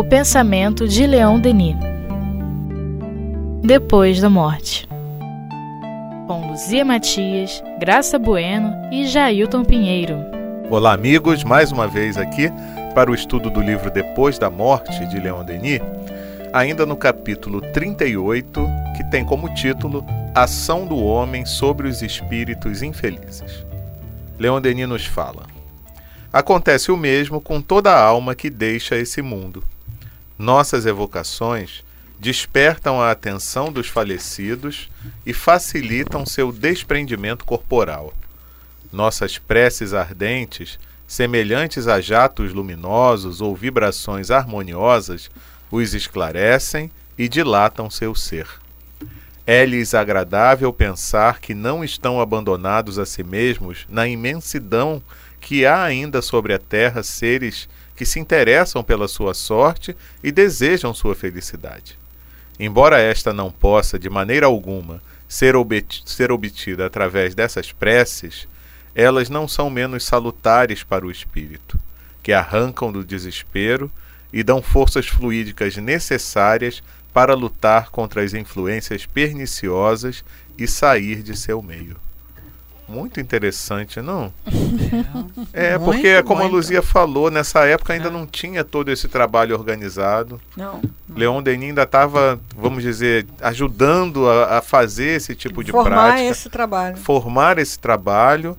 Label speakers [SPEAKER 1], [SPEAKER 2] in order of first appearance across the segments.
[SPEAKER 1] O pensamento de Leon Denis. Depois da morte. Com Luzia Matias, Graça Bueno e Jailton Pinheiro.
[SPEAKER 2] Olá, amigos, mais uma vez aqui para o estudo do livro Depois da Morte de Leon Denis, ainda no capítulo 38, que tem como título Ação do Homem sobre os Espíritos Infelizes. Leon Denis nos fala. Acontece o mesmo com toda a alma que deixa esse mundo. Nossas evocações despertam a atenção dos falecidos e facilitam seu desprendimento corporal. Nossas preces ardentes, semelhantes a jatos luminosos ou vibrações harmoniosas, os esclarecem e dilatam seu ser. É-lhes agradável pensar que não estão abandonados a si mesmos na imensidão que há ainda sobre a terra seres que se interessam pela sua sorte e desejam sua felicidade. Embora esta não possa, de maneira alguma, ser, ser obtida através dessas preces, elas não são menos salutares para o espírito, que arrancam do desespero e dão forças fluídicas necessárias para lutar contra as influências perniciosas e sair de seu meio muito interessante, não? É, é muito, porque, como muito. a Luzia falou, nessa época ainda é. não tinha todo esse trabalho organizado.
[SPEAKER 3] Não.
[SPEAKER 2] Leon Denis ainda estava, vamos dizer, ajudando a, a, fazer esse tipo de
[SPEAKER 3] Formar
[SPEAKER 2] prática.
[SPEAKER 3] Formar esse trabalho.
[SPEAKER 2] Formar esse trabalho.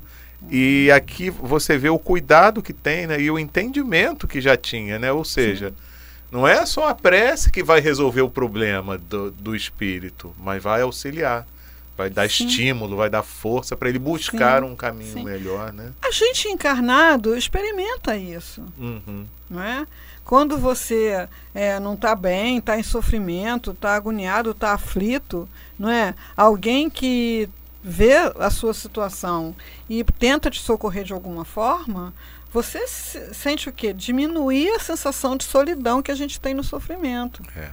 [SPEAKER 2] E aqui você vê o cuidado que tem né, e o entendimento que já tinha, né? Ou seja, Sim. não é só a prece que vai resolver o problema do, do espírito, mas vai auxiliar vai dar Sim. estímulo, vai dar força para ele buscar Sim. um caminho Sim. melhor, né?
[SPEAKER 3] A gente encarnado experimenta isso,
[SPEAKER 2] uhum.
[SPEAKER 3] não é? Quando você é, não está bem, está em sofrimento, está agoniado, está aflito, não é? Alguém que vê a sua situação e tenta te socorrer de alguma forma, você sente o quê? Diminuir a sensação de solidão que a gente tem no sofrimento.
[SPEAKER 2] É.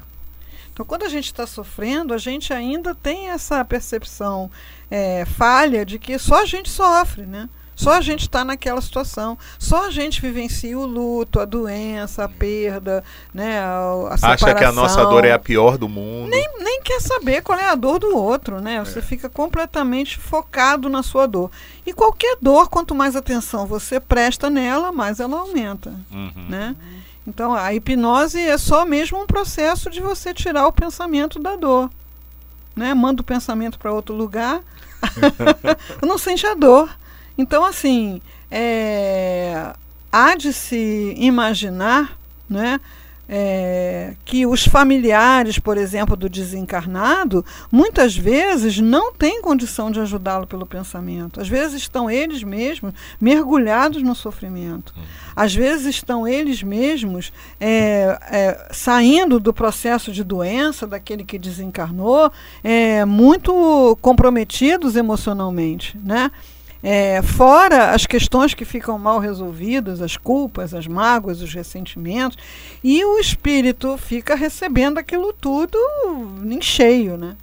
[SPEAKER 3] Então, quando a gente está sofrendo, a gente ainda tem essa percepção é, falha de que só a gente sofre, né? Só a gente está naquela situação. Só a gente vivencia o luto, a doença, a perda, né, a, a
[SPEAKER 2] Acha que a nossa dor é a pior do mundo.
[SPEAKER 3] Nem, nem quer saber qual é a dor do outro, né? Você é. fica completamente focado na sua dor. E qualquer dor, quanto mais atenção você presta nela, mais ela aumenta,
[SPEAKER 2] uhum.
[SPEAKER 3] né? Então, a hipnose é só mesmo um processo de você tirar o pensamento da dor. Né? Manda o pensamento para outro lugar, não sente a dor. Então, assim, é, há de se imaginar né, é, que os familiares, por exemplo, do desencarnado, muitas vezes não têm condição de ajudá-lo pelo pensamento. Às vezes estão eles mesmos mergulhados no sofrimento. Hum. Às vezes estão eles mesmos é, é, saindo do processo de doença daquele que desencarnou, é, muito comprometidos emocionalmente, né? É, fora as questões que ficam mal resolvidas, as culpas, as mágoas, os ressentimentos, e o espírito fica recebendo aquilo tudo em cheio, né?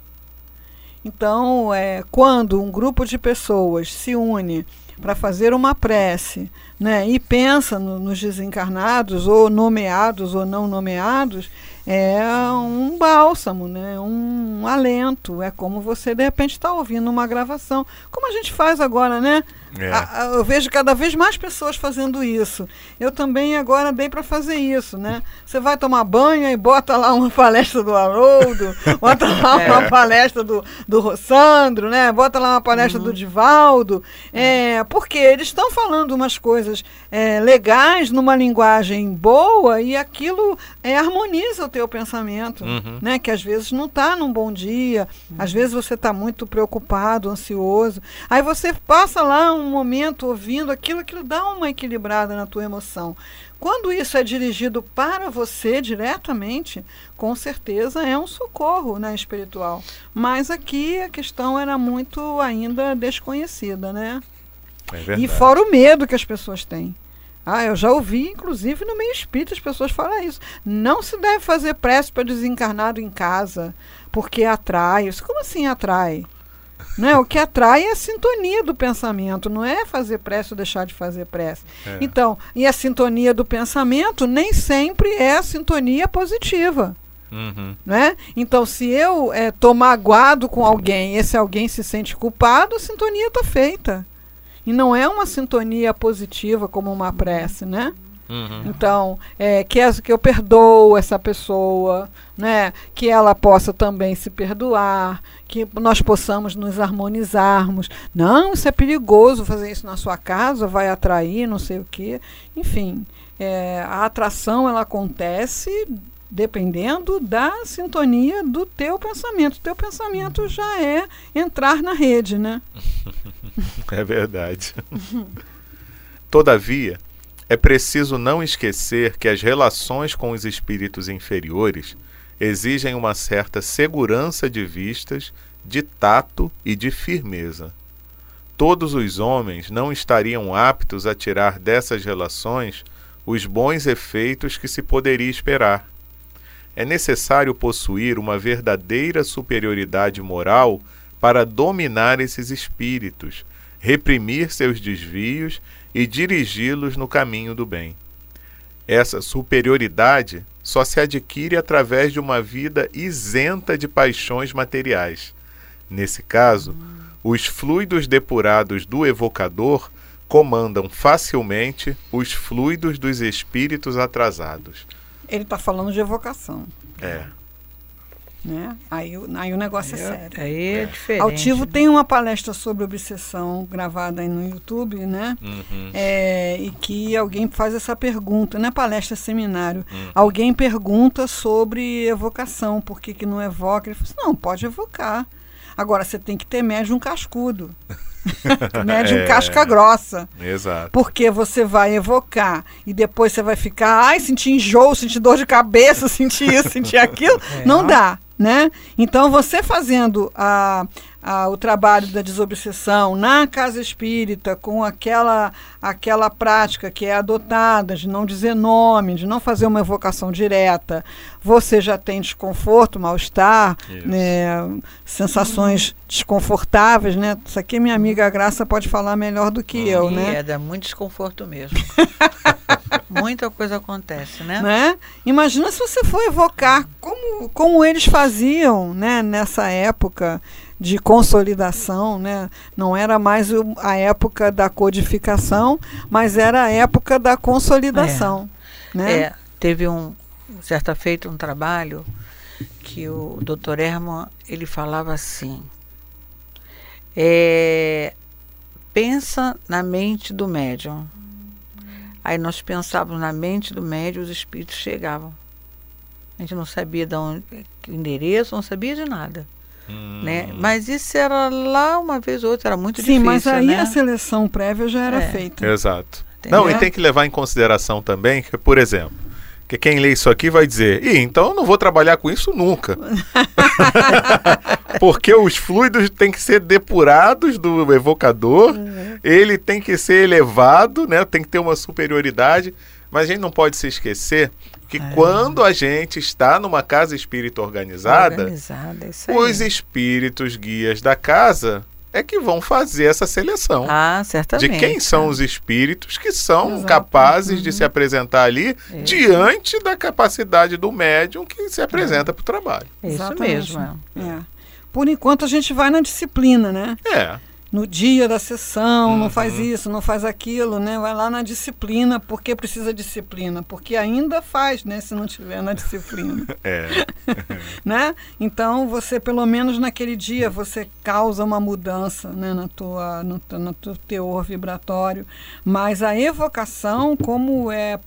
[SPEAKER 3] Então, é, quando um grupo de pessoas se une para fazer uma prece, né, e pensa no, nos desencarnados, ou nomeados ou não nomeados, é um bálsamo, né? um alento. É como você, de repente, está ouvindo uma gravação. Como a gente faz agora, né?
[SPEAKER 2] É.
[SPEAKER 3] A, a, eu vejo cada vez mais pessoas fazendo isso. Eu também agora dei para fazer isso, né? Você vai tomar banho e bota lá uma palestra do Haroldo, bota lá é. uma palestra do, do Rossandro, né? Bota lá uma palestra uhum. do Divaldo. É, porque eles estão falando umas coisas é, legais numa linguagem boa e aquilo é, harmoniza o teu pensamento,
[SPEAKER 2] uhum.
[SPEAKER 3] né? Que às vezes não está num bom dia, uhum. às vezes você está muito preocupado, ansioso. Aí você passa lá um momento ouvindo aquilo, aquilo dá uma equilibrada na tua emoção. Quando isso é dirigido para você diretamente, com certeza é um socorro né, espiritual. Mas aqui a questão era muito ainda desconhecida, né?
[SPEAKER 2] É
[SPEAKER 3] e fora o medo que as pessoas têm. Ah, eu já ouvi, inclusive, no meio espírita, as pessoas falam isso. Não se deve fazer prece para desencarnado em casa, porque atrai. Como assim atrai? Né? O que atrai é a sintonia do pensamento, não é fazer prece ou deixar de fazer prece.
[SPEAKER 2] É.
[SPEAKER 3] Então, e a sintonia do pensamento nem sempre é a sintonia positiva.
[SPEAKER 2] Uhum.
[SPEAKER 3] Né? Então, se eu estou magoado com alguém e esse alguém se sente culpado, a sintonia está feita. E não é uma sintonia positiva como uma prece, né?
[SPEAKER 2] Uhum.
[SPEAKER 3] Então, é, que, as- que eu perdoo essa pessoa, né? que ela possa também se perdoar, que nós possamos nos harmonizarmos. Não, isso é perigoso fazer isso na sua casa, vai atrair, não sei o quê. Enfim, é, a atração ela acontece dependendo da sintonia do teu pensamento. O teu pensamento já é entrar na rede, né?
[SPEAKER 2] É verdade. Todavia, é preciso não esquecer que as relações com os espíritos inferiores exigem uma certa segurança de vistas, de tato e de firmeza. Todos os homens não estariam aptos a tirar dessas relações os bons efeitos que se poderia esperar. É necessário possuir uma verdadeira superioridade moral para dominar esses espíritos, reprimir seus desvios e dirigi-los no caminho do bem. Essa superioridade só se adquire através de uma vida isenta de paixões materiais. Nesse caso, os fluidos depurados do evocador comandam facilmente os fluidos dos espíritos atrasados.
[SPEAKER 3] Ele está falando de evocação.
[SPEAKER 2] É.
[SPEAKER 3] Né? Aí, o- aí o negócio é sério.
[SPEAKER 4] Aí é, diferente.
[SPEAKER 3] Altivo
[SPEAKER 4] né?
[SPEAKER 3] tem uma palestra sobre obsessão gravada aí no YouTube, né?
[SPEAKER 2] Uhum.
[SPEAKER 3] É, e que alguém faz essa pergunta, não é palestra, é seminário.
[SPEAKER 2] Hum.
[SPEAKER 3] Alguém pergunta sobre evocação, por que, que não evoca? Ele fala assim, não, pode evocar. Agora você tem que ter médium cascudo. médium
[SPEAKER 2] É.
[SPEAKER 3] casca grossa.
[SPEAKER 2] Exato.
[SPEAKER 3] Porque você vai evocar e depois você vai ficar, ai, sentir enjoo, sentir dor de cabeça, sentir isso, sentir aquilo.
[SPEAKER 4] É.
[SPEAKER 3] Não dá, né? Então você fazendo a, a- o trabalho da desobsessão na casa espírita, com aquela, aquela prática que é adotada de não dizer nome, de não fazer uma evocação direta, você já tem desconforto, mal-estar, né, sensações desconfortáveis, né? Isso aqui minha amiga Graça pode falar melhor do que eu, né?
[SPEAKER 4] é, dá muito desconforto mesmo. Muita coisa acontece, né?
[SPEAKER 3] né? Imagina se você for evocar como, como eles faziam né, nessa época de consolidação, né? não era mais o- a época da codificação, mas era a época da consolidação. Né?
[SPEAKER 4] É, teve um certa feita um trabalho que o Dr. Herman ele falava assim: é, pensa na mente do médium. Aí nós pensávamos na mente do médium, os espíritos chegavam. A gente não sabia de onde, que endereço, não sabia de nada,
[SPEAKER 2] Hum.
[SPEAKER 4] né? Mas isso era lá uma vez ou outra, era muito
[SPEAKER 3] Sim,
[SPEAKER 4] difícil,
[SPEAKER 3] mas aí
[SPEAKER 4] né?
[SPEAKER 3] a seleção prévia já era
[SPEAKER 4] É.
[SPEAKER 3] feita.
[SPEAKER 2] Exato.
[SPEAKER 4] Entendeu?
[SPEAKER 2] Não, e tem que levar em consideração também que, por exemplo, que quem lê isso aqui vai dizer, Ih, então eu não vou trabalhar com isso nunca. Porque os fluidos têm que ser depurados do evocador, ele tem que ser elevado, né? Tem que ter uma superioridade. Mas a gente não pode se esquecer que
[SPEAKER 4] É.
[SPEAKER 2] quando a gente está numa casa espírita organizada,
[SPEAKER 4] Organizada, isso aí.
[SPEAKER 2] os espíritos guias da casa é que vão fazer essa seleção
[SPEAKER 4] Ah,
[SPEAKER 2] de
[SPEAKER 4] certamente.
[SPEAKER 2] quem são os espíritos que são
[SPEAKER 3] Exato.
[SPEAKER 2] capazes de se apresentar ali
[SPEAKER 4] É.
[SPEAKER 2] diante da capacidade do médium que se apresenta para o trabalho.
[SPEAKER 4] É isso
[SPEAKER 3] Exatamente.
[SPEAKER 4] mesmo. é.
[SPEAKER 3] É. Por enquanto a gente vai na disciplina, né?
[SPEAKER 2] É,
[SPEAKER 3] no dia da sessão,
[SPEAKER 2] Uhum.
[SPEAKER 3] não faz isso, não faz aquilo, né? Vai lá na disciplina, porque precisa disciplina, porque ainda faz, né? Se não tiver na disciplina,
[SPEAKER 2] é.
[SPEAKER 3] né? Então você pelo menos naquele dia você causa uma mudança, né? Na tua, no, no teu teor vibratório, mas a evocação como é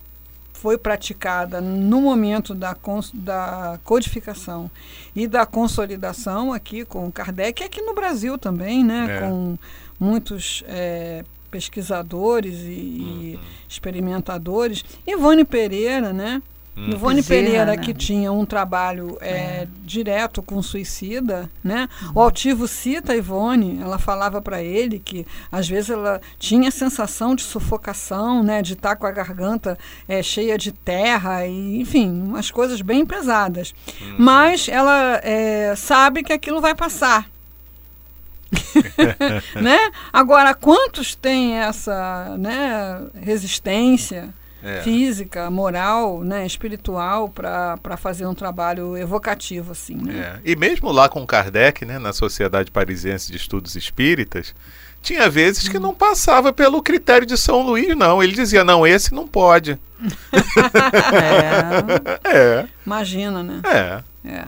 [SPEAKER 3] foi praticada no momento da, da codificação e da consolidação aqui com Kardec, e aqui no Brasil também, né?
[SPEAKER 2] É.
[SPEAKER 3] Com muitos eh, pesquisadores e, e experimentadores. Ivone Pereira, né?
[SPEAKER 2] Hum.
[SPEAKER 3] Ivone Pereira,
[SPEAKER 4] né?
[SPEAKER 3] que tinha um trabalho eh,
[SPEAKER 4] É.
[SPEAKER 3] direto com suicida, né? O Altivo cita a Ivone, ela falava para ele que às vezes ela tinha a sensação de sufocação, né? De estar com a garganta eh, cheia de terra e, enfim, umas coisas bem pesadas. Mas ela eh, sabe que aquilo vai passar. né? Agora, quantos têm essa né, resistência
[SPEAKER 2] É.
[SPEAKER 3] física, moral, né, espiritual para fazer um trabalho evocativo assim, né?
[SPEAKER 2] É. E mesmo lá com Kardec, né, na Sociedade Parisiense de Estudos Espíritas, tinha vezes que não passava pelo critério de São Luís, não. Ele dizia, não, esse não pode.
[SPEAKER 4] É,
[SPEAKER 2] É,
[SPEAKER 3] Imagina, né?
[SPEAKER 2] é.
[SPEAKER 3] É.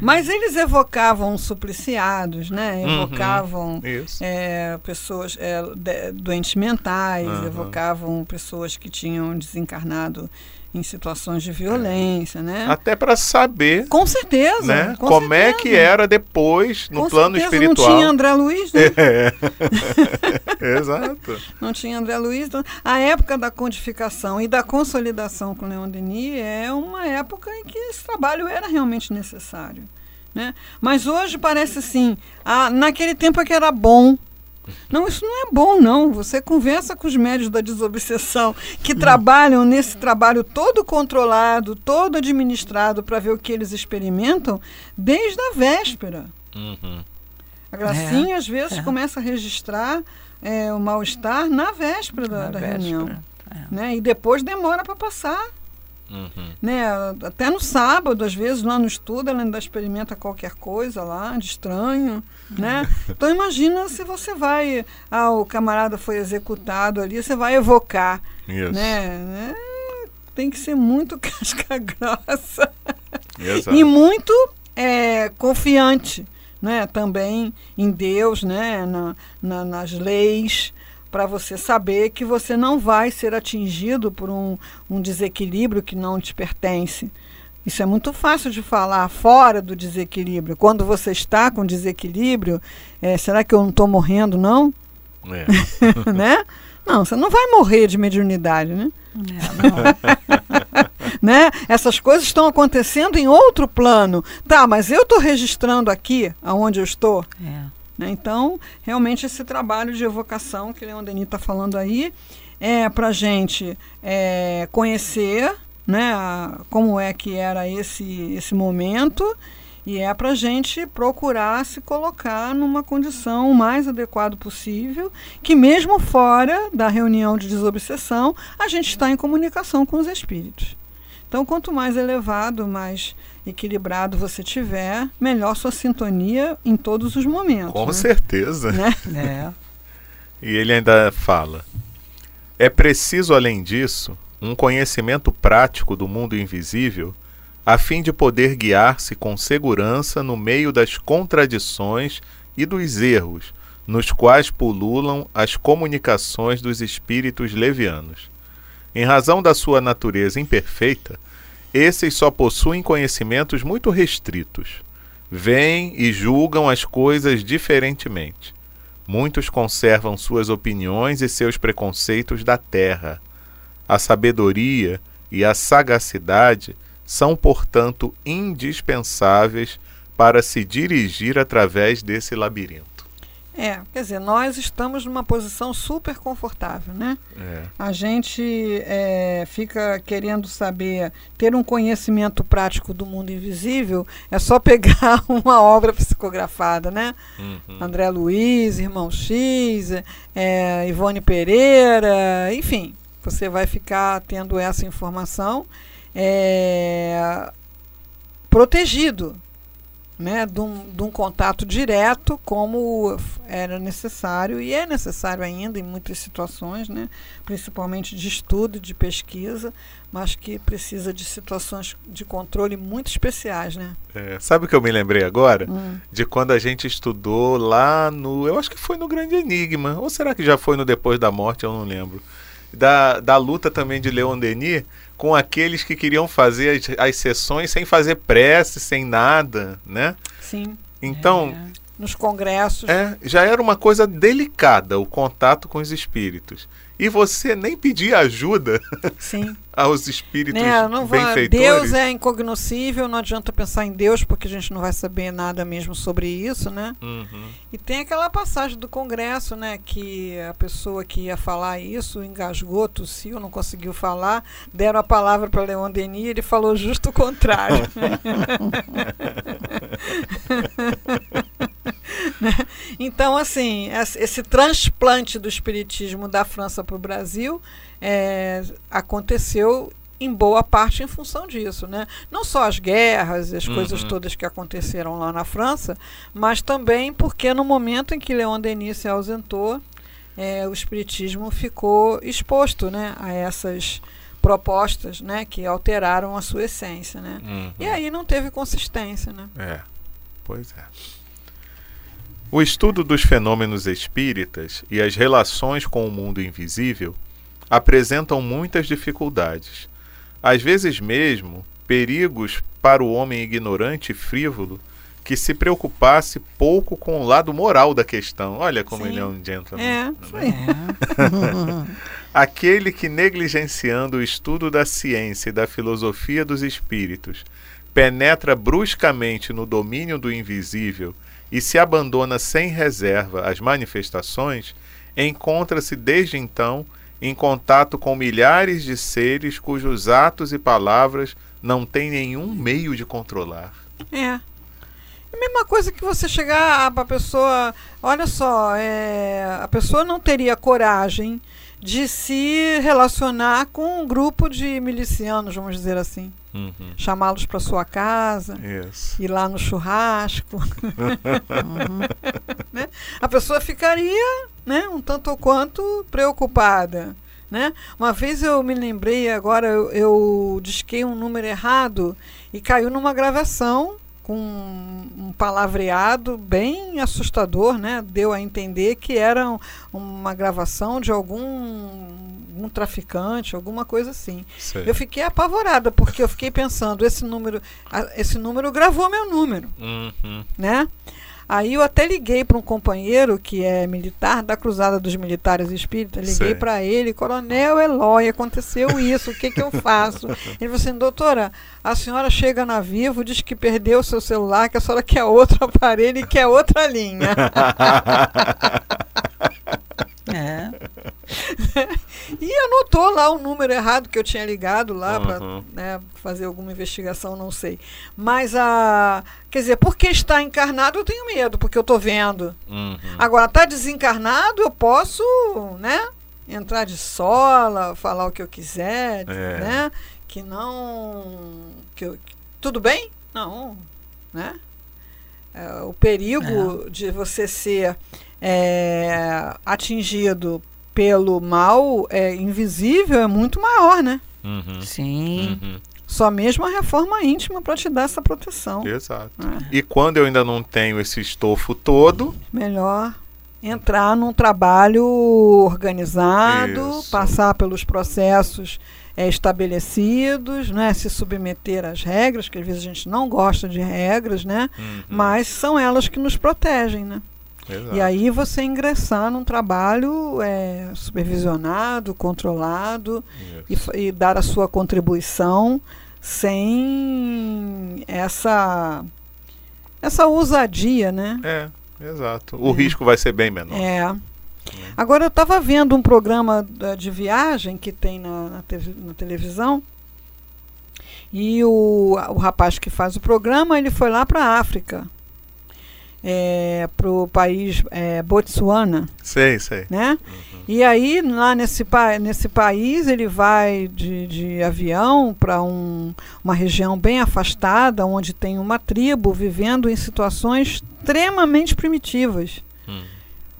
[SPEAKER 3] Mas eles evocavam supliciados, né?
[SPEAKER 2] Uhum.
[SPEAKER 3] Evocavam
[SPEAKER 2] Isso.
[SPEAKER 3] é, pessoas é, de- doentes mentais,
[SPEAKER 2] Aham.
[SPEAKER 3] evocavam pessoas que tinham desencarnado em situações de violência, né?
[SPEAKER 2] Até para saber
[SPEAKER 3] Com certeza.
[SPEAKER 2] né,
[SPEAKER 3] com
[SPEAKER 2] como é
[SPEAKER 3] certeza.
[SPEAKER 2] que era depois no
[SPEAKER 3] Com
[SPEAKER 2] plano
[SPEAKER 3] certeza,
[SPEAKER 2] espiritual.
[SPEAKER 3] Não tinha André Luiz, né?
[SPEAKER 2] É. Exato.
[SPEAKER 3] Não tinha André Luiz. Então, a época da codificação e da consolidação com Leon Denis é uma época em que esse trabalho era realmente necessário. Né? Mas hoje parece assim, ah, naquele tempo é que era bom. Não, isso não é bom, não. Você conversa com os médios da desobsessão que trabalham nesse trabalho todo controlado, todo administrado para ver o que eles experimentam desde a véspera.
[SPEAKER 2] Uhum.
[SPEAKER 3] A Gracinha, às vezes,
[SPEAKER 4] é.
[SPEAKER 3] começa a registrar é, o mal-estar na véspera da,
[SPEAKER 4] na
[SPEAKER 3] da
[SPEAKER 4] véspera.
[SPEAKER 3] reunião.
[SPEAKER 4] É.
[SPEAKER 3] Né? E depois demora para passar.
[SPEAKER 2] Uhum.
[SPEAKER 3] Né? Até no sábado, às vezes, lá no estudo, ela ainda experimenta qualquer coisa lá, de estranho. Né? Então imagina se você vai. Ah, o camarada foi executado ali, você vai evocar.
[SPEAKER 2] Isso.
[SPEAKER 3] Né? Né? Tem que ser muito casca grossa
[SPEAKER 2] Exato.
[SPEAKER 3] e muito é, confiante né, também em Deus, né, na, na- nas leis, para você saber que você não vai ser atingido por um, um desequilíbrio que não te pertence. Isso é muito fácil de falar fora do desequilíbrio. Quando você está com desequilíbrio, é, será que eu não estou morrendo, não?
[SPEAKER 2] É.
[SPEAKER 3] né? Não, você não vai morrer de mediunidade, né?
[SPEAKER 4] É, não.
[SPEAKER 3] né? Essas coisas estão acontecendo em outro plano. Tá, mas eu estou registrando aqui, aonde eu estou.
[SPEAKER 4] É.
[SPEAKER 3] né? Então, realmente, esse trabalho de evocação que Leon Denis está falando aí é para a gente é, conhecer né, a- como é que era esse, esse momento e é para a gente procurar se colocar numa condição mais adequada possível, que mesmo fora da reunião de desobsessão, a gente está em comunicação com os espíritos. Então, quanto mais elevado, mais equilibrado você tiver, melhor sua sintonia em todos os momentos.
[SPEAKER 2] Com
[SPEAKER 3] né?
[SPEAKER 2] certeza.
[SPEAKER 3] Né?
[SPEAKER 4] É.
[SPEAKER 2] E ele ainda fala: é preciso, além disso, um conhecimento prático do mundo invisível, a fim de poder guiar-se com segurança no meio das contradições e dos erros, nos quais pululam as comunicações dos espíritos levianos. Em razão da sua natureza imperfeita, esses só possuem conhecimentos muito restritos. Veem e julgam as coisas diferentemente. Muitos conservam suas opiniões e seus preconceitos da terra. A sabedoria e a sagacidade são, portanto, indispensáveis para se dirigir através desse labirinto.
[SPEAKER 3] É, quer dizer, nós estamos numa posição super confortável, né?
[SPEAKER 2] É.
[SPEAKER 3] A gente é, fica querendo saber, ter um conhecimento prático do mundo invisível, é só pegar uma obra psicografada, né?
[SPEAKER 2] Uhum.
[SPEAKER 3] André Luiz, Irmão X, é, Ivone Pereira, enfim, você vai ficar tendo essa informação é, protegido, né, de um, de um contato direto, como era necessário e é necessário ainda em muitas situações, né, principalmente de estudo, de pesquisa, mas que precisa de situações de controle muito especiais, né?
[SPEAKER 2] É, sabe o que eu me lembrei agora?
[SPEAKER 3] Hum.
[SPEAKER 2] De quando a gente estudou lá no. Eu acho que foi no Grande Enigma. Ou será que já foi no Depois da Morte? Eu não lembro. Da, da luta também de Leon Denis com aqueles que queriam fazer as, as sessões sem fazer prece, sem nada, né?
[SPEAKER 3] Sim,
[SPEAKER 2] Então,
[SPEAKER 3] nos congressos.
[SPEAKER 2] é, já era uma coisa delicada o contato com os espíritos. E você nem pedia ajuda
[SPEAKER 3] Sim.
[SPEAKER 2] aos espíritos
[SPEAKER 3] Né, não
[SPEAKER 2] benfeitores.
[SPEAKER 3] Deus é incognoscível, não adianta pensar em Deus porque a gente não vai saber nada mesmo sobre isso, né?
[SPEAKER 2] Uhum.
[SPEAKER 3] E tem aquela passagem do Congresso, né, que a pessoa que ia falar isso engasgou, tossiu, não conseguiu falar, deram a palavra para Leon Denis, ele falou justo o contrário. Né? Então, assim, esse transplante do espiritismo da França para o Brasil é, aconteceu em boa parte em função disso, né? Não só as guerras, as uhum. coisas todas que aconteceram lá na França, mas também porque no momento em que Leon Denis se ausentou, é, o espiritismo ficou exposto, né, a essas propostas, né, que alteraram a sua essência, né? Uhum. E aí não teve consistência, né?
[SPEAKER 2] É, pois é. O estudo dos fenômenos espíritas e as relações com o mundo invisível apresentam muitas dificuldades às vezes mesmo perigos para o homem ignorante e frívolo que se preocupasse pouco com o lado moral da questão. Olha como Sim. ele é um gentleman. É, é. Aquele que, negligenciando o estudo da ciência e da filosofia dos espíritos, penetra bruscamente no domínio do invisível e se abandona sem reserva às manifestações, encontra-se desde então em contato com milhares de seres cujos atos e palavras não tem nenhum meio de controlar.
[SPEAKER 3] É. É a mesma coisa que você chegar para a pessoa, olha só, é, a pessoa não teria coragem de se relacionar com um grupo de milicianos, vamos dizer assim. Uhum. Chamá-los para sua casa, ir lá no churrasco. uhum. né? A pessoa ficaria né, um tanto ou quanto preocupada. Né? Uma vez eu me lembrei, agora eu, eu disquei um número errado e caiu numa gravação com um palavreado bem assustador, né? Deu a entender que era uma gravação de algum um traficante, alguma coisa assim. Sei. Eu fiquei apavorada porque eu fiquei pensando esse número, esse número gravou meu número, uhum. né? Aí eu até liguei para um companheiro que é militar da Cruzada dos Militares Espíritas. Liguei para ele, Coronel Eloy, aconteceu isso, o que, que eu faço? Ele falou assim, doutora, a senhora chega na Vivo, diz que perdeu o seu celular, que a senhora quer outro aparelho e quer outra linha. É. anotou lá o número errado que eu tinha ligado lá uhum. para né, fazer alguma investigação, não sei. Mas a. Quer dizer, porque está encarnado eu tenho medo, porque eu estou vendo. Uhum. Agora, está desencarnado, eu posso, né? Entrar de sola, falar o que eu quiser, é. né? Que não. Que eu, tudo bem? Não. Né? É, o perigo é. de você ser é, atingido pelo mal é, invisível é muito maior, né?
[SPEAKER 4] Uhum. Sim.
[SPEAKER 3] Uhum. Só mesmo a reforma íntima para te dar essa proteção.
[SPEAKER 2] Exato. É. E quando eu ainda não tenho esse estofo todo.
[SPEAKER 3] Melhor entrar num trabalho organizado, Isso. passar pelos processos é, estabelecidos, né, se submeter às regras, que às vezes a gente não gosta de regras, né, uhum. mas são elas que nos protegem. Né? Exato. E aí você ingressar num trabalho é, supervisionado, controlado e, e, dar a sua contribuição sem essa essa ousadia, né?
[SPEAKER 2] É, exato. O é. risco vai ser bem menor.
[SPEAKER 3] É. é. Agora eu estava vendo um programa de viagem que tem na, na, te, na televisão e o, o rapaz que faz o programa ele foi lá para a África é, para o país é, Botsuana.
[SPEAKER 2] Sei, sei.
[SPEAKER 3] Né? Uhum. E aí, lá nesse, nesse país, ele vai de, de avião para um, uma região bem afastada, onde tem uma tribo vivendo em situações extremamente primitivas. Hum.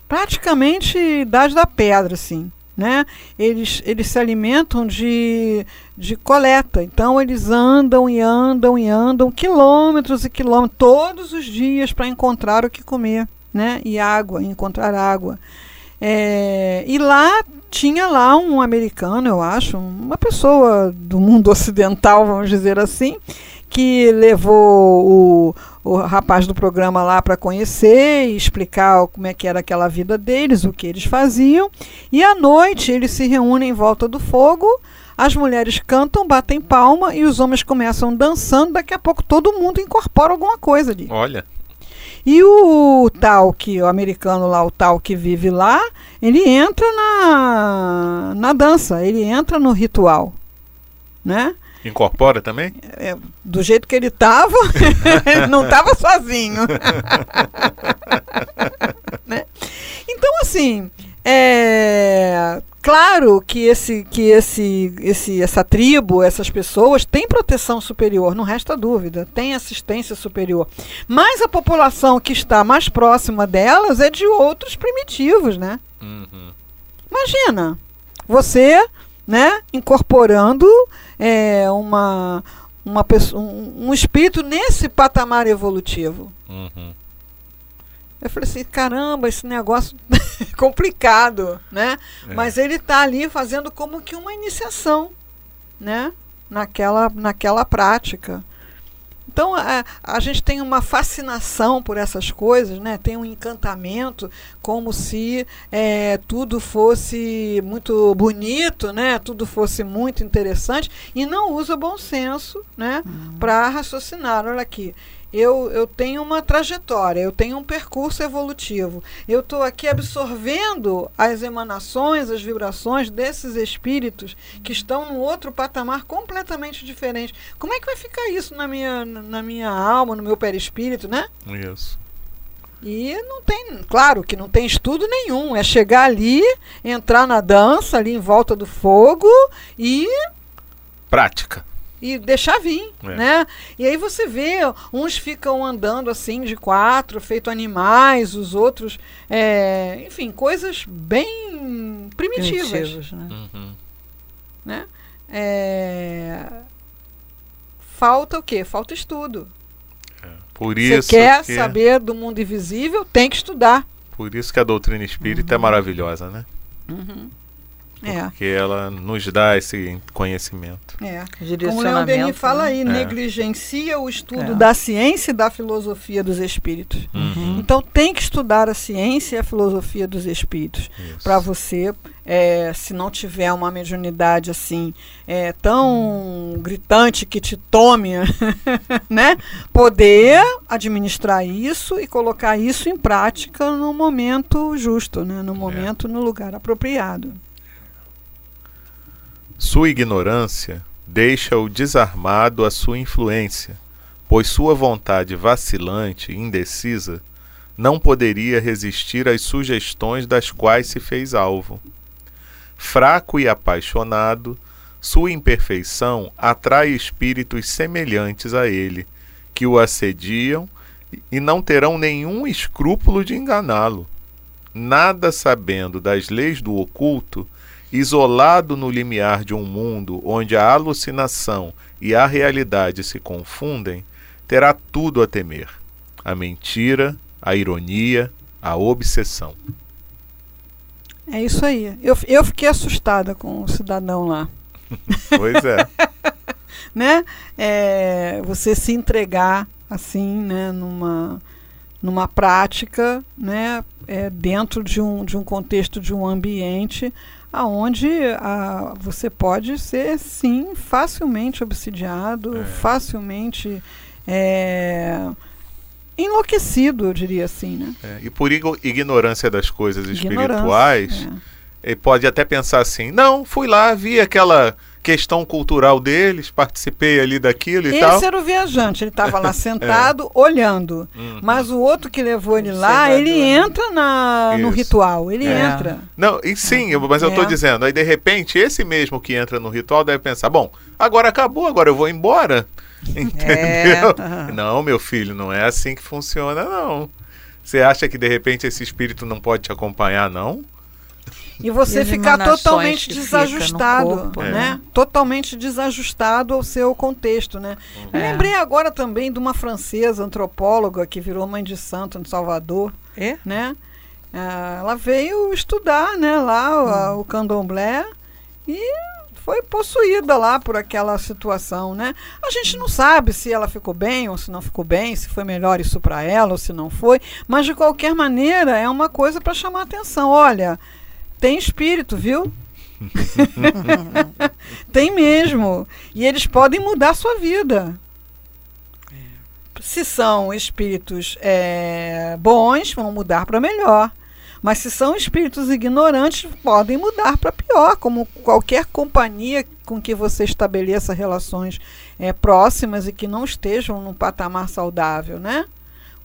[SPEAKER 3] Praticamente idade da pedra, assim né? Eles, eles se alimentam de, de coleta. Então eles andam e andam e andam quilômetros e quilômetros todos os dias para encontrar o que comer, né? E água, encontrar água. É, e lá tinha lá um americano, eu acho, uma pessoa do mundo ocidental, vamos dizer assim, que levou o, o rapaz do programa lá para conhecer e explicar como é que era aquela vida deles, o que eles faziam. E à noite eles se reúnem em volta do fogo, as mulheres cantam, batem palma e os homens começam dançando. Daqui a pouco todo mundo incorpora alguma coisa ali.
[SPEAKER 2] Olha.
[SPEAKER 3] E o tal que, o americano lá, o tal que vive lá, ele entra na, na dança, ele entra no ritual, né?
[SPEAKER 2] Incorpora também?
[SPEAKER 3] É, do jeito que ele estava, ele não estava sozinho. assim, é claro que esse que esse, esse essa tribo, essas pessoas têm proteção superior, não resta dúvida, tem assistência superior. Mas a população que está mais próxima delas é de outros primitivos, né?
[SPEAKER 2] Uhum.
[SPEAKER 3] Imagina, você, né, incorporando é, uma uma pessoa, um, um espírito nesse patamar evolutivo.
[SPEAKER 2] Uhum.
[SPEAKER 3] Eu falei assim, caramba, esse negócio é complicado, né?
[SPEAKER 2] É.
[SPEAKER 3] Mas ele está ali fazendo como que uma iniciação, né? Naquela, naquela prática. Então a, a gente tem uma fascinação por essas coisas, né? Tem um encantamento, como se é, tudo fosse muito bonito, né? Tudo fosse muito interessante e não usa bom senso, né? Para raciocinar. Olha aqui, eu, eu tenho uma trajetória, eu tenho um percurso evolutivo. Eu estou aqui absorvendo as emanações, as vibrações desses espíritos que estão num outro patamar completamente diferente. Como é que vai ficar isso na minha, na minha alma, no meu perispírito, né?
[SPEAKER 2] Isso.
[SPEAKER 3] E não tem, claro que não tem estudo nenhum. É chegar ali, entrar na dança, ali em volta do fogo e
[SPEAKER 2] Prática.
[SPEAKER 3] E deixar vir,
[SPEAKER 2] É.
[SPEAKER 3] né? E aí você vê, uns ficam andando assim de quatro, feito animais, os outros, é, enfim, coisas bem primitivas,
[SPEAKER 4] Primitivos, né?
[SPEAKER 2] Uhum.
[SPEAKER 3] né? É, falta o quê? Falta estudo.
[SPEAKER 2] Por
[SPEAKER 3] Você
[SPEAKER 2] isso
[SPEAKER 3] quer
[SPEAKER 2] que,
[SPEAKER 3] saber do mundo invisível, tem que estudar.
[SPEAKER 2] por isso que a doutrina espírita é maravilhosa, né?
[SPEAKER 3] É,
[SPEAKER 2] Porque ela nos dá esse conhecimento.
[SPEAKER 3] é. Como o Leon. Denis fala
[SPEAKER 4] né?
[SPEAKER 3] aí,
[SPEAKER 2] É.
[SPEAKER 3] negligencia o estudo
[SPEAKER 4] É.
[SPEAKER 3] da ciência e da filosofia dos espíritos.
[SPEAKER 2] Uhum.
[SPEAKER 3] Então tem que estudar a ciência e a filosofia dos espíritos para você, é, se não tiver uma mediunidade assim é, tão gritante que te tome, né, poder administrar isso e colocar isso em prática no momento justo, né, no momento, no lugar apropriado.
[SPEAKER 2] Sua ignorância deixa-o desarmado à sua influência, pois sua vontade vacilante e indecisa não poderia resistir às sugestões das quais se fez alvo. Fraco e apaixonado, sua imperfeição atrai espíritos semelhantes a ele, que o assediam e não terão nenhum escrúpulo de enganá-lo. Nada sabendo das leis do oculto, isolado no limiar de um mundo onde a alucinação e a realidade se confundem, terá tudo a temer: a mentira, a ironia, a obsessão.
[SPEAKER 3] É isso aí. Eu, eu fiquei assustada com o cidadão lá.
[SPEAKER 2] Pois é.
[SPEAKER 3] né? É, você se entregar assim, né, numa, numa prática, né, é, dentro de um, de um contexto de um ambiente aonde a, você pode ser sim facilmente obsidiado,
[SPEAKER 2] É.
[SPEAKER 3] facilmente é, enlouquecido, eu diria assim, né?
[SPEAKER 2] É, e por ignorância das coisas
[SPEAKER 3] Ignorância,
[SPEAKER 2] espirituais,
[SPEAKER 3] é.
[SPEAKER 2] ele pode até pensar assim: não, fui lá, vi aquela questão cultural deles, participei ali daquilo e tal.
[SPEAKER 3] Esse era o viajante, ele estava lá sentado, olhando.
[SPEAKER 2] Uhum.
[SPEAKER 3] Mas o outro que levou ele lá, ele
[SPEAKER 4] né?
[SPEAKER 3] entra na, no ritual, ele
[SPEAKER 2] É.
[SPEAKER 3] entra.
[SPEAKER 2] Não, e sim, eu- mas eu tô
[SPEAKER 3] É.
[SPEAKER 2] dizendo, aí de repente esse mesmo que entra no ritual deve pensar, bom, agora acabou, agora eu vou embora. Entendeu?
[SPEAKER 3] É.
[SPEAKER 2] Não, meu filho, não é assim que funciona, não. Você acha que de repente esse espírito não pode te acompanhar, não?
[SPEAKER 3] E você
[SPEAKER 4] E
[SPEAKER 3] ficar totalmente
[SPEAKER 4] no
[SPEAKER 3] desajustado,
[SPEAKER 4] corpo,
[SPEAKER 3] né? Totalmente desajustado ao seu contexto, né?
[SPEAKER 4] É.
[SPEAKER 3] lembrei agora também de uma francesa antropóloga que virou mãe de santo em Salvador,
[SPEAKER 4] É?
[SPEAKER 3] né? Ah, ela veio estudar, né, lá o- a- o candomblé e foi possuída lá por aquela situação, né? A gente não sabe se ela ficou bem ou se não ficou bem, se foi melhor isso para ela ou se não foi, mas de qualquer maneira é uma coisa para chamar atenção. Olha, tem espírito, viu? tem mesmo. E eles podem mudar a sua vida. Se são espíritos é, bons, vão mudar para melhor. Mas se são espíritos ignorantes, podem mudar para pior, como qualquer companhia com que você estabeleça relações é, próximas e que não estejam num patamar saudável, né?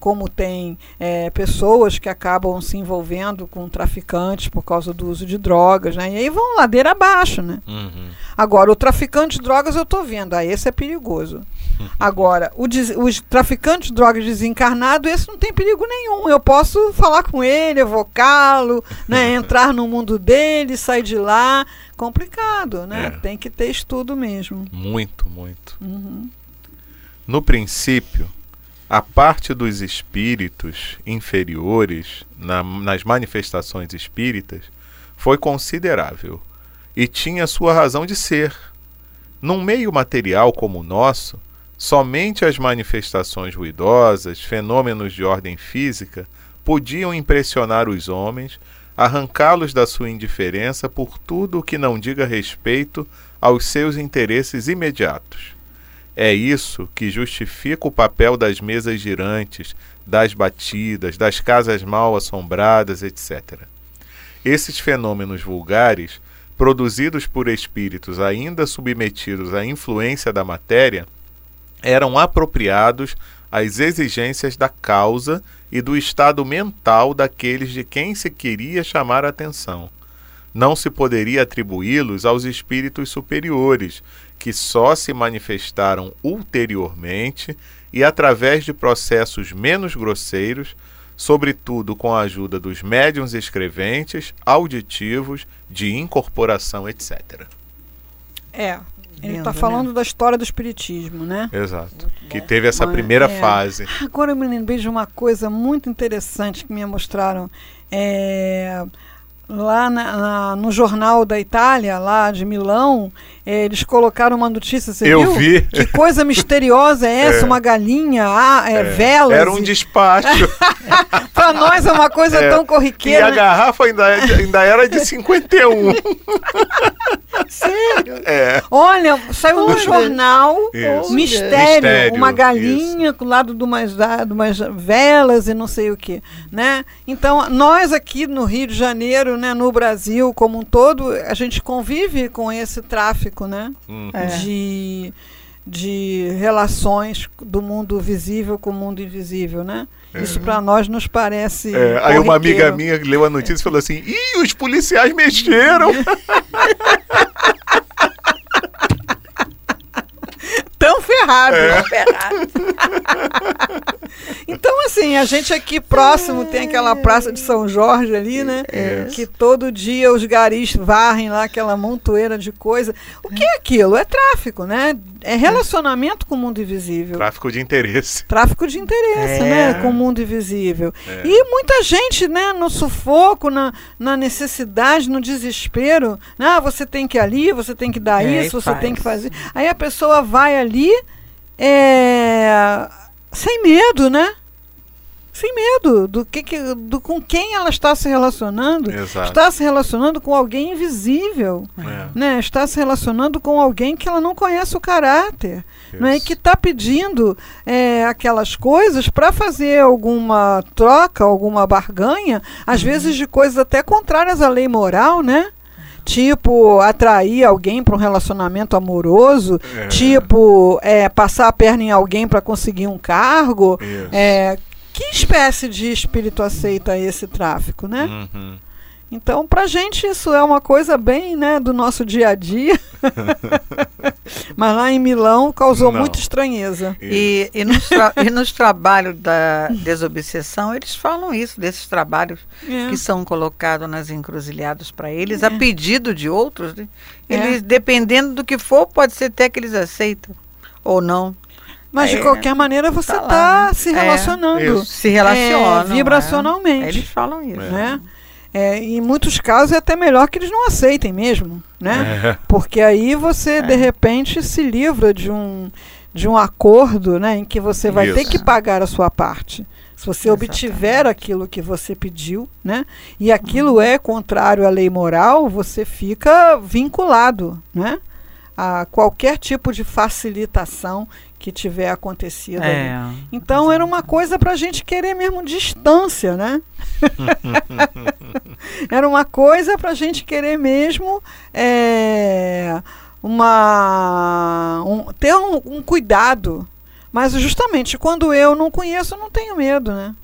[SPEAKER 3] Como tem é, pessoas que acabam se envolvendo com traficantes por causa do uso de drogas, né? E aí vão ladeira abaixo, né?
[SPEAKER 2] Uhum.
[SPEAKER 3] Agora, o traficante de drogas eu estou vendo, ah, esse é perigoso. Agora, o os traficantes de drogas desencarnado, esse não tem perigo nenhum. Eu posso falar com ele, evocá-lo, né, entrar no mundo dele, sair de lá. Complicado, né?
[SPEAKER 2] É.
[SPEAKER 3] Tem que ter estudo mesmo.
[SPEAKER 2] Muito, muito.
[SPEAKER 3] Uhum.
[SPEAKER 2] No princípio, a parte dos espíritos inferiores na- nas manifestações espíritas foi considerável e tinha sua razão de ser. Num meio material como o nosso, somente as manifestações ruidosas, fenômenos de ordem física, podiam impressionar os homens, arrancá-los da sua indiferença por tudo o que não diga respeito aos seus interesses imediatos. É isso que justifica o papel das mesas girantes, das batidas, das casas mal assombradas, etc. Esses fenômenos vulgares, produzidos por espíritos ainda submetidos à influência da matéria, eram apropriados às exigências da causa e do estado mental daqueles de quem se queria chamar a atenção. Não se poderia atribuí-los aos espíritos superiores, que só se manifestaram ulteriormente e através de processos menos grosseiros, sobretudo com a ajuda dos médiuns escreventes, auditivos, de incorporação, etc.
[SPEAKER 3] É. Ele está
[SPEAKER 4] né?
[SPEAKER 3] falando da história do espiritismo, né?
[SPEAKER 2] Exato. Que teve essa
[SPEAKER 3] Mas,
[SPEAKER 2] primeira
[SPEAKER 3] é.
[SPEAKER 2] fase.
[SPEAKER 3] Agora eu me lembrei de uma coisa muito interessante que me mostraram. É, lá na- na- no jornal da Itália, lá de Milão, eles colocaram uma notícia, você
[SPEAKER 2] Eu
[SPEAKER 3] viu?
[SPEAKER 2] vi.
[SPEAKER 3] Que coisa misteriosa é essa?
[SPEAKER 2] É.
[SPEAKER 3] Uma galinha, ah, é, velas.
[SPEAKER 2] Era um
[SPEAKER 3] e-
[SPEAKER 2] despacho.
[SPEAKER 3] Pra nós é uma coisa
[SPEAKER 2] É.
[SPEAKER 3] tão
[SPEAKER 2] e a
[SPEAKER 3] corriqueira. né?
[SPEAKER 2] garrafa ainda, ainda era de 51.
[SPEAKER 3] Sério?
[SPEAKER 2] É.
[SPEAKER 3] Olha, saiu no jornal
[SPEAKER 2] Isso.
[SPEAKER 3] mistério,
[SPEAKER 2] Mistério,
[SPEAKER 3] uma galinha do lado de umas, da- de umas velas e não sei o que, né? Então, nós aqui no Rio de Janeiro, né, no Brasil como um todo, a gente convive com esse tráfico, né?
[SPEAKER 2] Hum.
[SPEAKER 4] É.
[SPEAKER 3] De, de relações do mundo visível com o mundo invisível, né? Isso para nós nos parece.
[SPEAKER 2] É, aí uma amiga minha leu a notícia e falou assim: Ih, os policiais mexeram!
[SPEAKER 3] Tão ferrado.
[SPEAKER 2] É.
[SPEAKER 4] Ferrado.
[SPEAKER 3] Então, assim, a gente aqui próximo tem aquela praça de São Jorge ali, né?
[SPEAKER 2] É.
[SPEAKER 3] Que todo dia os garis varrem lá aquela montoeira de coisa. O que é aquilo? É tráfico, né? É relacionamento com o mundo invisível.
[SPEAKER 2] Tráfico de interesse.
[SPEAKER 3] Tráfico de interesse,
[SPEAKER 4] É.
[SPEAKER 3] né? Com o mundo invisível.
[SPEAKER 2] É.
[SPEAKER 3] E muita gente, né, no sufoco, na, na necessidade, no desespero. né? Ah, você tem que ir ali, você tem que dar
[SPEAKER 4] É,
[SPEAKER 3] isso,
[SPEAKER 4] e
[SPEAKER 3] você
[SPEAKER 4] faz.
[SPEAKER 3] tem que fazer. Aí a pessoa vai ali é, sem medo, né? Sem medo do que, que do com quem ela está se relacionando.
[SPEAKER 2] Exato.
[SPEAKER 3] Está se relacionando com alguém invisível,
[SPEAKER 2] É.
[SPEAKER 3] né? Está se relacionando com alguém que ela não conhece o caráter não é
[SPEAKER 2] Isso.
[SPEAKER 3] que está pedindo é, aquelas coisas para fazer alguma troca, alguma barganha, às
[SPEAKER 2] Uhum.
[SPEAKER 3] vezes de coisas até contrárias à lei moral, né? Tipo, atrair alguém para um relacionamento amoroso,
[SPEAKER 2] É.
[SPEAKER 3] tipo, é, passar a perna em alguém para conseguir um cargo.
[SPEAKER 2] Isso.
[SPEAKER 3] É, que espécie de espírito aceita esse tráfico, né?
[SPEAKER 2] Uhum.
[SPEAKER 3] Então, pra gente isso é uma coisa bem, né, do nosso dia a dia. Mas lá em Milão causou
[SPEAKER 2] Não.
[SPEAKER 3] muita estranheza.
[SPEAKER 4] E, e, nos e nos trabalhos da desobsessão, eles falam isso, desses trabalhos
[SPEAKER 3] É.
[SPEAKER 4] que são colocados nas encruzilhadas para eles, a pedido de outros. né?
[SPEAKER 3] É.
[SPEAKER 4] Eles, dependendo do que for, pode ser até que eles aceitam ou não.
[SPEAKER 3] Mas de
[SPEAKER 4] É,
[SPEAKER 3] qualquer maneira você
[SPEAKER 4] tá
[SPEAKER 3] está
[SPEAKER 4] lá, né?
[SPEAKER 3] se
[SPEAKER 4] É.
[SPEAKER 3] relacionando.
[SPEAKER 4] Se relacionam.
[SPEAKER 3] É, vibracionalmente.
[SPEAKER 4] é. Eles falam isso.
[SPEAKER 2] É.
[SPEAKER 3] Né? É, em muitos casos é até melhor que eles não aceitem mesmo, né?
[SPEAKER 2] É.
[SPEAKER 3] Porque aí você de repente se livra de um de um acordo, né, em que você vai ter
[SPEAKER 2] Isso.
[SPEAKER 3] que pagar a sua parte. Se você obtiver aquilo que você pediu, né, e aquilo é contrário à lei moral, você fica vinculado, né, a qualquer tipo de facilitação que tiver acontecido.
[SPEAKER 4] É.
[SPEAKER 3] Então era uma coisa para a gente querer mesmo distância, né? era uma coisa para a gente querer mesmo é, uma um- ter um, um cuidado. Mas justamente quando eu não conheço, não tenho medo, né?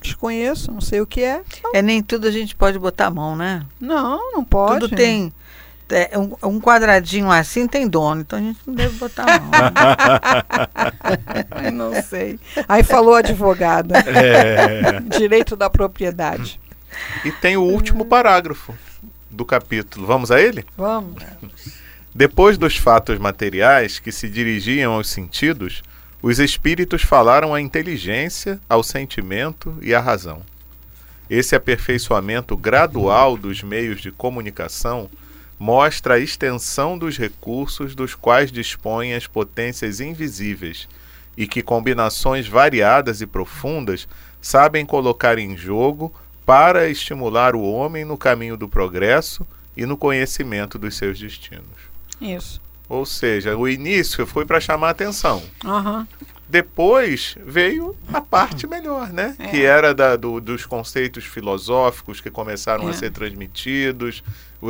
[SPEAKER 3] Desconheço, não sei o que é.
[SPEAKER 4] É nem tudo a gente pode botar a mão, né?
[SPEAKER 3] Não, não pode.
[SPEAKER 4] Tudo tem. É, um, um quadradinho assim tem dono, então a gente não deve botar né?
[SPEAKER 3] Ai, não sei. Aí falou a advogada.
[SPEAKER 2] É.
[SPEAKER 3] Direito da propriedade.
[SPEAKER 2] E tem o último parágrafo do capítulo. Vamos a ele?
[SPEAKER 3] Vamos.
[SPEAKER 2] Depois dos fatos materiais que se dirigiam aos sentidos, os espíritos falaram à inteligência, ao sentimento e à razão. Esse aperfeiçoamento gradual dos meios de comunicação mostra a extensão dos recursos dos quais dispõem as potências invisíveis e que combinações variadas e profundas sabem colocar em jogo para estimular o homem no caminho do progresso e no conhecimento dos seus destinos.
[SPEAKER 3] Isso.
[SPEAKER 2] Ou seja, o início foi para chamar atenção.
[SPEAKER 3] Aham.
[SPEAKER 2] Depois veio a parte melhor, né?
[SPEAKER 3] É.
[SPEAKER 2] Que era da- do- dos conceitos filosóficos que começaram a
[SPEAKER 3] É.
[SPEAKER 2] ser transmitidos,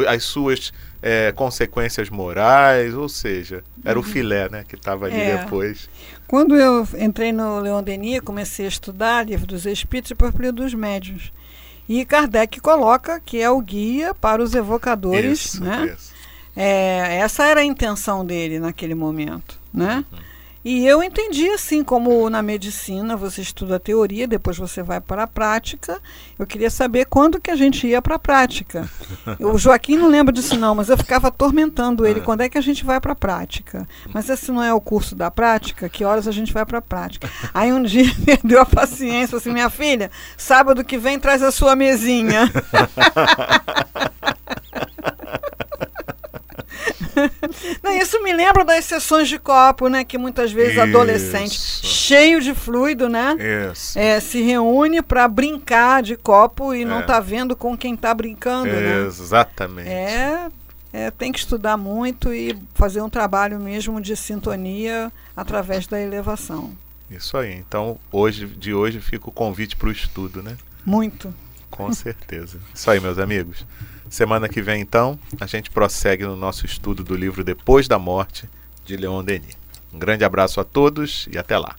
[SPEAKER 2] as suas é, consequências morais, ou seja, era o filé, né? Que estava ali
[SPEAKER 3] É.
[SPEAKER 2] depois.
[SPEAKER 3] Quando eu entrei no Leon Denis, comecei a estudar livro dos Espíritos e livro dos Médiuns. E Kardec coloca que é o guia para os evocadores,
[SPEAKER 2] Isso,
[SPEAKER 3] né?
[SPEAKER 2] isso.
[SPEAKER 3] É, essa era a intenção dele naquele momento, né? E eu entendi assim, como na medicina você estuda a teoria, depois você vai para a prática. Eu queria saber quando que a gente ia para a prática. o Joaquim não lembra disso não, mas eu ficava atormentando ele. Quando é que a gente vai para a prática? Mas esse não é o curso da prática? Que horas a gente vai para a prática? Aí um dia ele perdeu a paciência, falou assim, minha filha, sábado que vem traz a sua mesinha. Não, isso me lembra das sessões de copo, né? Que muitas vezes
[SPEAKER 2] Isso.
[SPEAKER 3] adolescente, cheio de fluido, né?
[SPEAKER 2] Isso.
[SPEAKER 3] É, se reúne para brincar de copo e não
[SPEAKER 2] É.
[SPEAKER 3] tá vendo com quem tá brincando, né?
[SPEAKER 2] Exatamente.
[SPEAKER 3] É, é, tem que estudar muito e fazer um trabalho mesmo de sintonia através da elevação.
[SPEAKER 2] Isso aí. Então, hoje, de hoje fica o convite para o estudo, né?
[SPEAKER 3] Muito.
[SPEAKER 2] Com certeza. Isso aí, meus amigos. Semana que vem, então, a gente prossegue no nosso estudo do livro Depois da Morte, de Leon Denis. Um grande abraço a todos e até lá.